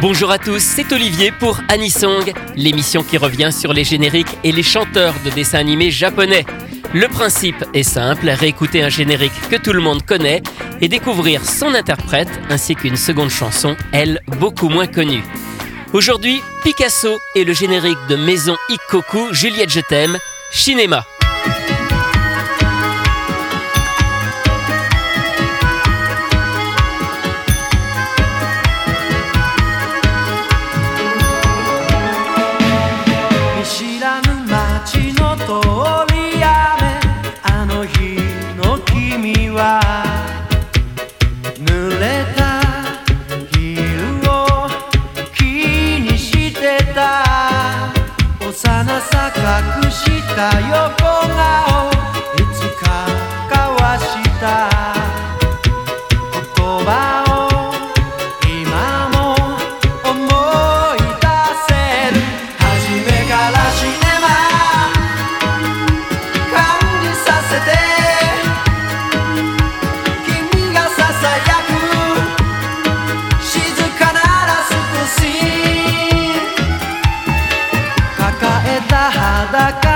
Bonjour à tous, c'est Olivier pour Anisong, l'émission qui revient sur les génériques et les chanteurs de dessins animés japonais. Le principe est simple, réécouter un générique que tout le monde connaît et découvrir son interprète ainsi qu'une seconde chanson, elle, beaucoup moins connue. Aujourd'hui, Picasso et le générique de Maison Ikkoku, Juliette Je t'aime, Cinéma. cada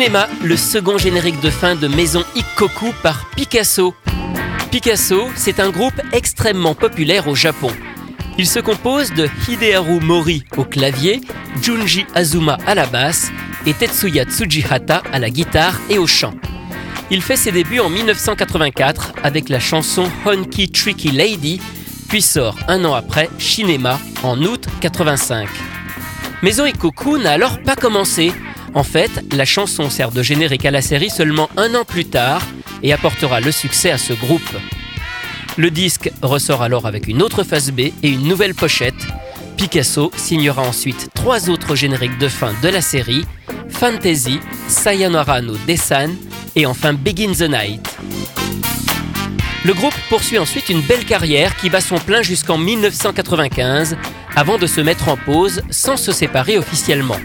Cinéma, le second générique de fin de Maison Ikkoku par Picasso. Picasso, c'est un groupe extrêmement populaire au Japon. Il se compose de Hideharu Mori au clavier, Junji Azuma à la basse et Tetsuya Tsujihata à la guitare et au chant. Il fait ses débuts en 1984 avec la chanson Honky Tricky Lady, puis sort un an après Cinéma en août 85. Maison Ikoku n'a alors pas commencé. En fait, la chanson sert de générique à la série seulement un an plus tard et apportera le succès à ce groupe. Le disque ressort alors avec une autre face B et une nouvelle pochette. Picasso signera ensuite trois autres génériques de fin de la série Fantasy, Sayonara no Desan et enfin Begin the Night. Le groupe poursuit ensuite une belle carrière qui bat son plein jusqu'en 1995 avant de se mettre en pause sans se séparer officiellement.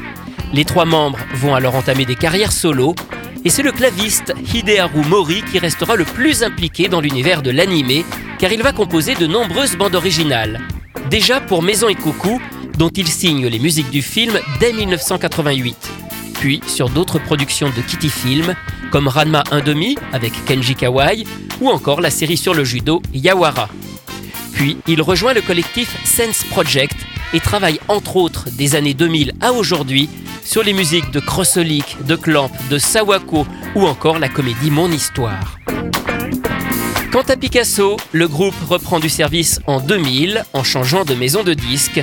Les trois membres vont alors entamer des carrières solo et c'est le claviste Hideharu Mori qui restera le plus impliqué dans l'univers de l'animé car il va composer de nombreuses bandes originales. Déjà pour Maison Ikoku, dont il signe les musiques du film dès 1988. Puis sur d'autres productions de Kitty Film, comme Ranma 1,5 avec Kenji Kawai, ou encore la série sur le judo Yawara. Puis il rejoint le collectif Sense Project et travaille entre autres des années 2000 à aujourd'hui sur les musiques de Crossolik, de Clamp, de Sawako ou encore la comédie Mon Histoire. Quant à Picasso, le groupe reprend du service en 2000 en changeant de maison de disques.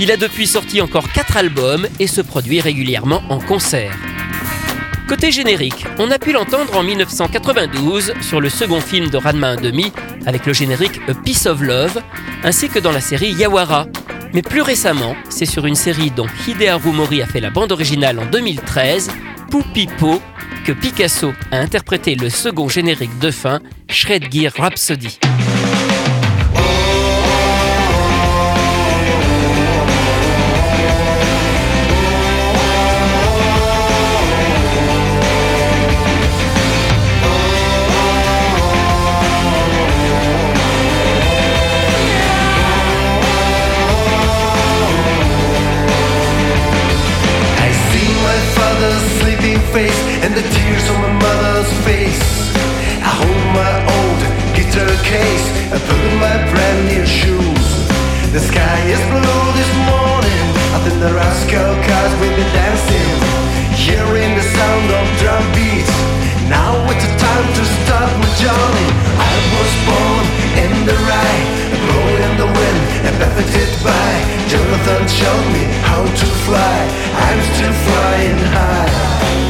Il a depuis sorti encore 4 albums et se produit régulièrement en concert. Côté générique, on a pu l'entendre en 1992 sur le second film de Ranma 1,5 avec le générique A Piece of Love, ainsi que dans la série Yawara. Mais plus récemment, c'est sur une série dont Hideharu Mori a fait la bande originale en 2013, Poupipo, que Picasso a interprété le second générique de fin, disco cause we've been dancing. Hearing the sound of drum beats. Now it's the time to start my journey. I was born in the right Blowing in the wind and buffeted by Jonathan. Showed me how to fly. I'm still flying high.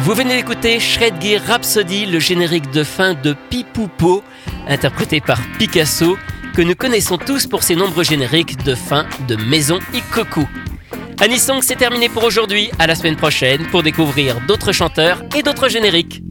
Vous venez d'écouter Shred Gear Rhapsody, le générique de fin de Pipoupo, interprété par Picasso, que nous connaissons tous pour ses nombreux génériques de fin de Maison Ikoku. Anisong, c'est terminé pour aujourd'hui. À la semaine prochaine pour découvrir d'autres chanteurs et d'autres génériques.